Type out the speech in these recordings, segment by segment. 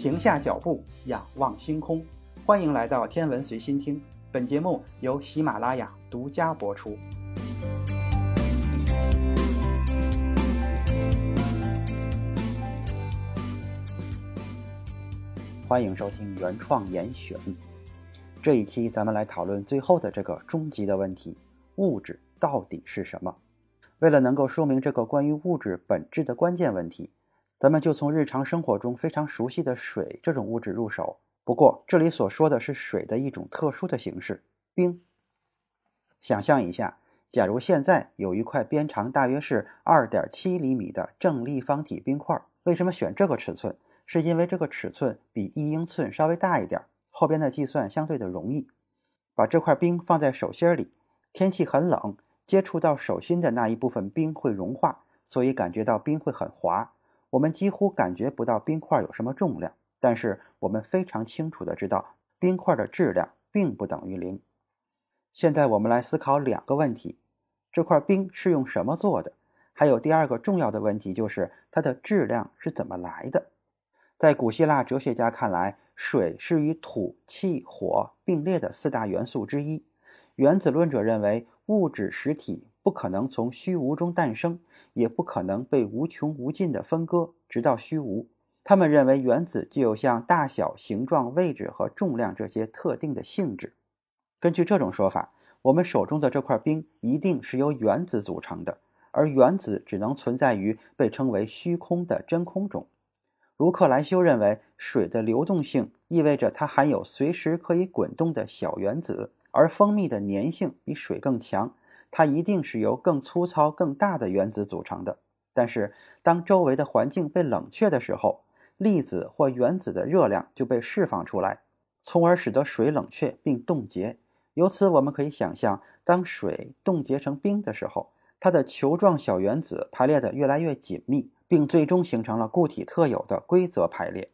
停下脚步，仰望星空。欢迎来到天文随心听，本节目由喜马拉雅独家播出。欢迎收听原创严选。这一期咱们来讨论最后的这个终极的问题：物质到底是什么？为了能够说明这个关于物质本质的关键问题，咱们就从日常生活中非常熟悉的水这种物质入手。不过，这里所说的是水的一种特殊的形式——冰。想象一下，假如现在有一块边长大约是二点七厘米的正立方体冰块，为什么选这个尺寸？是因为这个尺寸比一英寸稍微大一点，后边的计算相对的容易。把这块冰放在手心里，天气很冷，接触到手心的那一部分冰会融化，所以感觉到冰会很滑。我们几乎感觉不到冰块有什么重量，但是我们非常清楚的知道，冰块的质量并不等于零。现在我们来思考两个问题：这块冰是用什么做的？还有第二个重要的问题就是它的质量是怎么来的？在古希腊哲学家看来，水是与土、气、火并列的四大元素之一。原子论者认为，物质实体不可能从虚无中诞生，也不可能被无穷无尽的分割，直到虚无。他们认为，原子具有像大小、形状、位置和重量这些特定的性质。根据这种说法，我们手中的这块冰一定是由原子组成的，而原子只能存在于被称为虚空的真空中。卢克莱修认为，水的流动性意味着它含有随时可以滚动的小原子，而蜂蜜的粘性比水更强，它一定是由更粗糙、更大的原子组成的。但是，当周围的环境被冷却的时候，粒子或原子的热量就被释放出来，从而使得水冷却并冻结。由此，我们可以想象，当水冻结成冰的时候，它的球状小原子排列得越来越紧密。并最终形成了固体特有的规则排列。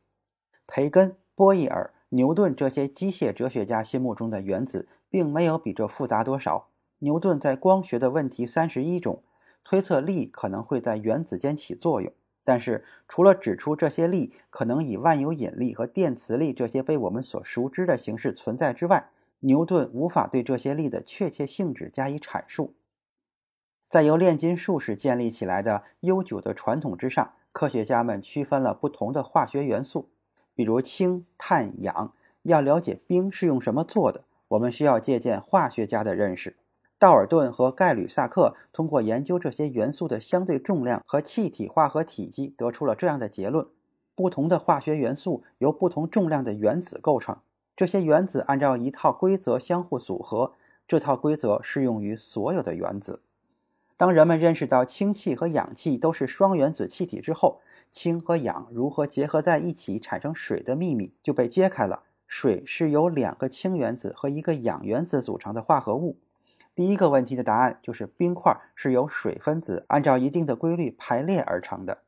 培根、波义耳、牛顿这些机械哲学家心目中的原子，并没有比这复杂多少。牛顿在光学的问题三十一中推测力可能会在原子间起作用，但是除了指出这些力可能以万有引力和电磁力这些被我们所熟知的形式存在之外，牛顿无法对这些力的确切性质加以阐述。在由炼金术士建立起来的悠久的传统之上，科学家们区分了不同的化学元素，比如氢、碳、氧。要了解冰是用什么做的，我们需要借鉴化学家的认识。道尔顿和盖吕萨克通过研究这些元素的相对重量和气体化合体积，得出了这样的结论：不同的化学元素由不同重量的原子构成，这些原子按照一套规则相互组合，这套规则适用于所有的原子。当人们认识到氢气和氧气都是双原子气体之后，氢和氧如何结合在一起产生水的秘密就被揭开了。水是由两个氢原子和一个氧原子组成的化合物。第一个问题的答案就是冰块是由水分子按照一定的规律排列而成的。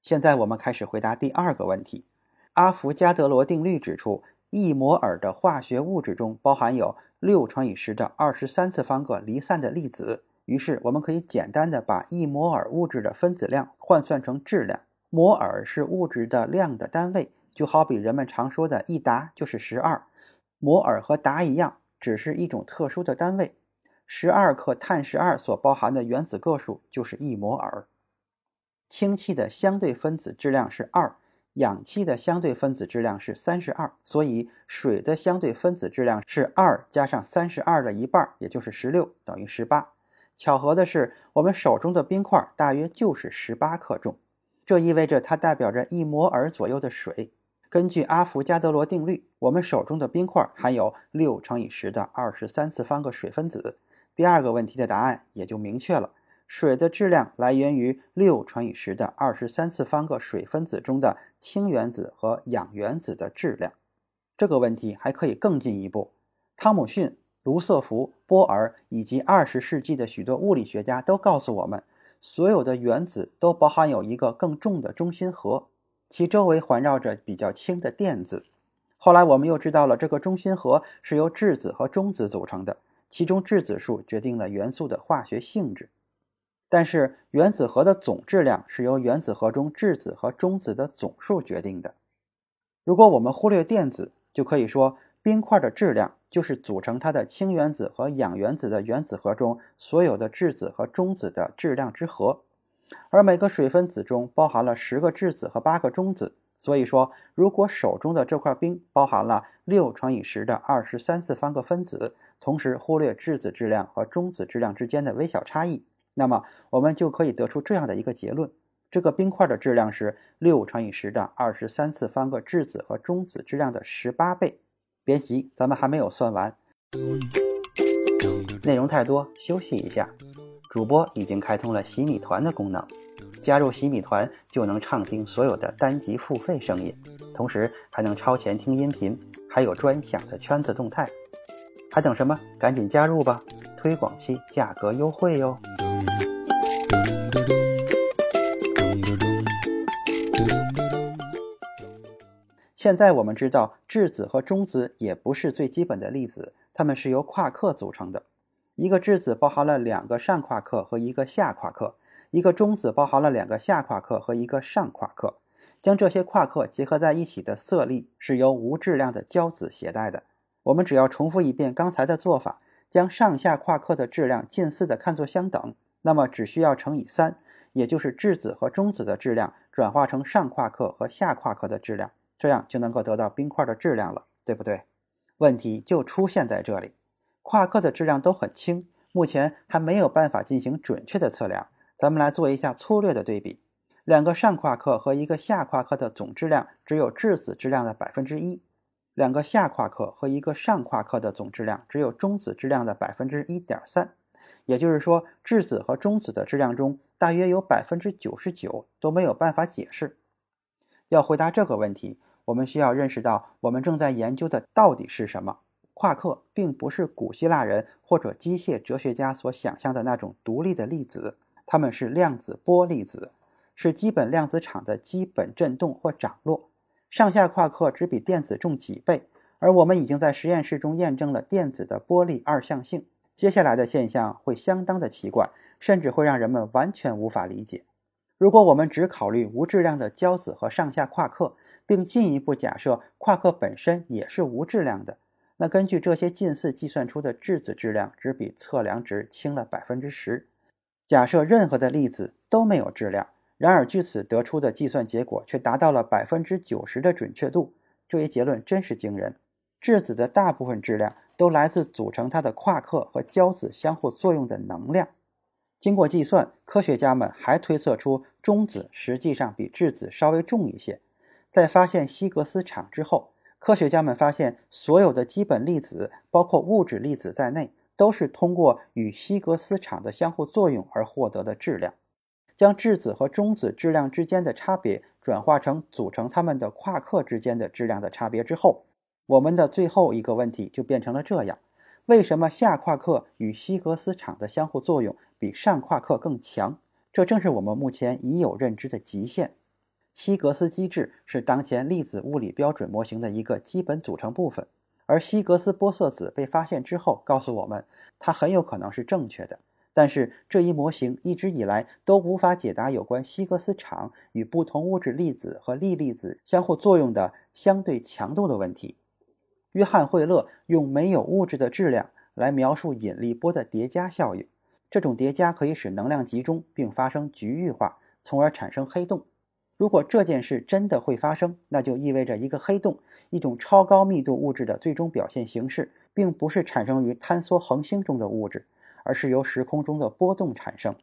现在我们开始回答第二个问题。阿伏加德罗定律指出，一摩尔的化学物质中包含有六乘以十的二十三次方个离散的粒子。于是，我们可以简单的把一摩尔物质的分子量换算成质量。摩尔是物质的量的单位，就好比人们常说的一达就是十二。摩尔和达一样，只是一种特殊的单位。十二克碳十二所包含的原子个数就是一摩尔。氢气的相对分子质量是二，氧气的相对分子质量是三十二，所以水的相对分子质量是二加上三十二的一半，也就是十六，等于十八。巧合的是，我们手中的冰块大约就是十八克重，这意味着它代表着一摩尔左右的水。根据阿伏加德罗定律，我们手中的冰块含有六乘以十的二十三次方个水分子。第二个问题的答案也就明确了：水的质量来源于六乘以十的二十三次方个水分子中的氢原子和氧原子的质量。这个问题还可以更进一步，汤姆逊。卢瑟福、波尔以及二十世纪的许多物理学家都告诉我们，所有的原子都包含有一个更重的中心核，其周围环绕着比较轻的电子。后来我们又知道了，这个中心核是由质子和中子组成的，其中质子数决定了元素的化学性质。但是原子核的总质量是由原子核中质子和中子的总数决定的。如果我们忽略电子，就可以说冰块的质量就是组成它的氢原子和氧原子的原子核中所有的质子和中子的质量之和。而每个水分子中包含了十个质子和八个中子。所以说，如果手中的这块冰包含了六乘以十的二十三次方个分子，同时忽略质子质量和中子质量之间的微小差异，那么我们就可以得出这样的一个结论：这个冰块的质量是六乘以十的二十三次方个质子和中子质量的十八倍。别急，咱们还没有算完，内容太多，休息一下。主播已经开通了洗米团的功能。加入洗米团就能畅听所有的单集付费声音，同时还能超前听音频，还有专享的圈子动态。还等什么？赶紧加入吧！推广期价格优惠哟。现在我们知道，质子和中子也不是最基本的粒子，它们是由夸克组成的。一个质子包含了两个上夸克和一个下夸克。一个中子包含了两个下夸克和一个上夸克，将这些夸克结合在一起的色粒是由无质量的胶子携带的。我们只要重复一遍刚才的做法，将上下夸克的质量近似的看作相等，那么只需要乘以三，也就是质子和中子的质量转化成上夸克和下夸克的质量，这样就能够得到冰块的质量了，对不对？问题就出现在这里，夸克的质量都很轻，目前还没有办法进行准确的测量。咱们来做一下粗略的对比，两个上夸克和一个下夸克的总质量只有质子质量的百分之一，两个下夸克和一个上夸克的总质量只有中子质量的百分之一点三，也就是说，质子和中子的质量中大约有百分之九十九都没有办法解释。要回答这个问题，我们需要认识到我们正在研究的到底是什么。夸克并不是古希腊人或者机械哲学家所想象的那种独立的粒子。它们是量子波粒子，是基本量子场的基本振动或涨落。上下夸克只比电子重几倍，而我们已经在实验室中验证了电子的波粒二象性。接下来的现象会相当的奇怪，甚至会让人们完全无法理解。如果我们只考虑无质量的胶子和上下夸克，并进一步假设夸克本身也是无质量的，那根据这些近似计算出的质子质量只比测量值轻了百分之十。假设任何的粒子都没有质量，然而据此得出的计算结果却达到了百分之九十的准确度，这一结论真是惊人。质子的大部分质量都来自组成它的夸克和胶子相互作用的能量。经过计算，科学家们还推测出中子实际上比质子稍微重一些。在发现希格斯场之后，科学家们发现所有的基本粒子，包括物质粒子在内。都是通过与希格斯场的相互作用而获得的质量。将质子和中子质量之间的差别转化成组成它们的夸克之间的质量的差别之后，我们的最后一个问题就变成了这样：为什么下夸克与希格斯场的相互作用比上夸克更强？这正是我们目前已有认知的极限。希格斯机制是当前粒子物理标准模型的一个基本组成部分。而希格斯玻色子被发现之后，告诉我们它很有可能是正确的。但是这一模型一直以来都无法解答有关希格斯场与不同物质粒子和粒粒子相互作用的相对强度的问题。约翰惠勒用没有物质的质量来描述引力波的叠加效应，这种叠加可以使能量集中并发生局域化，从而产生黑洞。如果这件事真的会发生，那就意味着一个黑洞，一种超高密度物质的最终表现形式，并不是产生于坍缩恒星中的物质，而是由时空中的波动产生。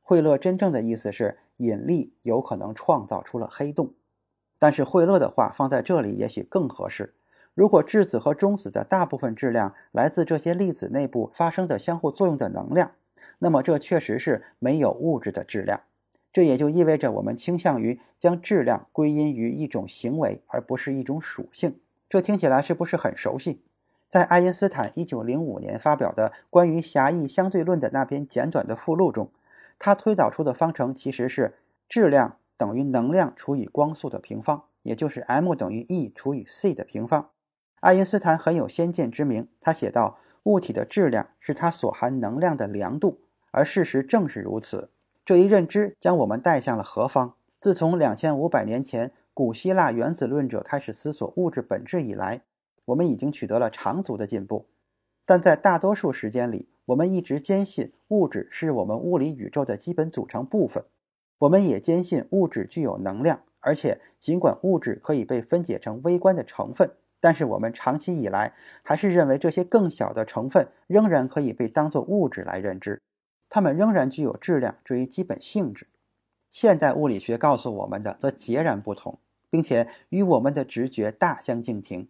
惠勒真正的意思是，引力有可能创造出了黑洞。但是惠勒的话放在这里也许更合适。如果质子和中子的大部分质量来自这些粒子内部发生的相互作用的能量，那么这确实是没有物质的质量。这也就意味着我们倾向于将质量归因于一种行为，而不是一种属性。这听起来是不是很熟悉？在爱因斯坦1905年发表的关于狭义相对论的那篇简短的附录中，他推导出的方程其实是质量等于能量除以光速的平方，也就是 m 等于 e 除以 c 的平方。爱因斯坦很有先见之明，他写道：“物体的质量是它所含能量的量度。”而事实正是如此。这一认知将我们带向了何方？自从两千五百年前古希腊原子论者开始思索物质本质以来，我们已经取得了长足的进步。但在大多数时间里，我们一直坚信物质是我们物理宇宙的基本组成部分。我们也坚信物质具有能量，而且尽管物质可以被分解成微观的成分，但是我们长期以来还是认为这些更小的成分仍然可以被当作物质来认知，它们仍然具有质量这一基本性质。现代物理学告诉我们的则截然不同，并且与我们的直觉大相径庭。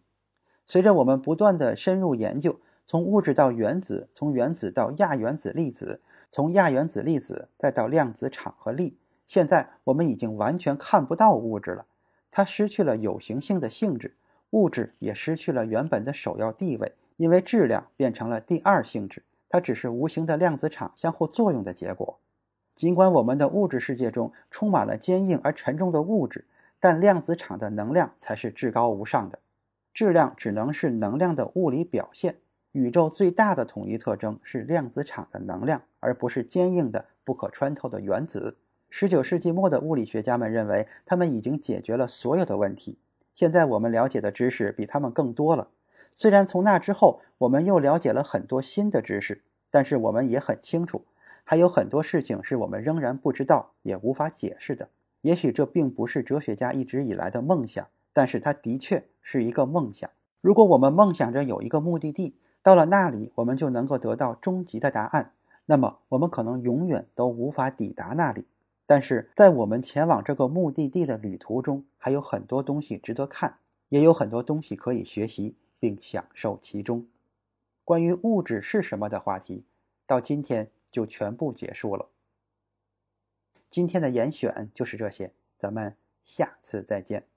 随着我们不断的深入研究，从物质到原子，从原子到亚原子粒子，从亚原子粒子再到量子场和力，现在我们已经完全看不到物质了。它失去了有形性的性质，物质也失去了原本的首要地位，因为质量变成了第二性质，它只是无形的量子场相互作用的结果。尽管我们的物质世界中充满了坚硬而沉重的物质，但量子场的能量才是至高无上的。质量只能是能量的物理表现。宇宙最大的统一特征是量子场的能量，而不是坚硬的、不可穿透的原子。十九世纪末的物理学家们认为，他们已经解决了所有的问题。现在我们了解的知识比他们更多了。虽然从那之后，我们又了解了很多新的知识，但是我们也很清楚。还有很多事情是我们仍然不知道也无法解释的。也许这并不是哲学家一直以来的梦想，但是它的确是一个梦想。如果我们梦想着有一个目的地，到了那里我们就能够得到终极的答案，那么我们可能永远都无法抵达那里。但是在我们前往这个目的地的旅途中，还有很多东西值得看，也有很多东西可以学习并享受其中。关于物质是什么的话题，到今天。就全部结束了。今天的严选就是这些，咱们下次再见。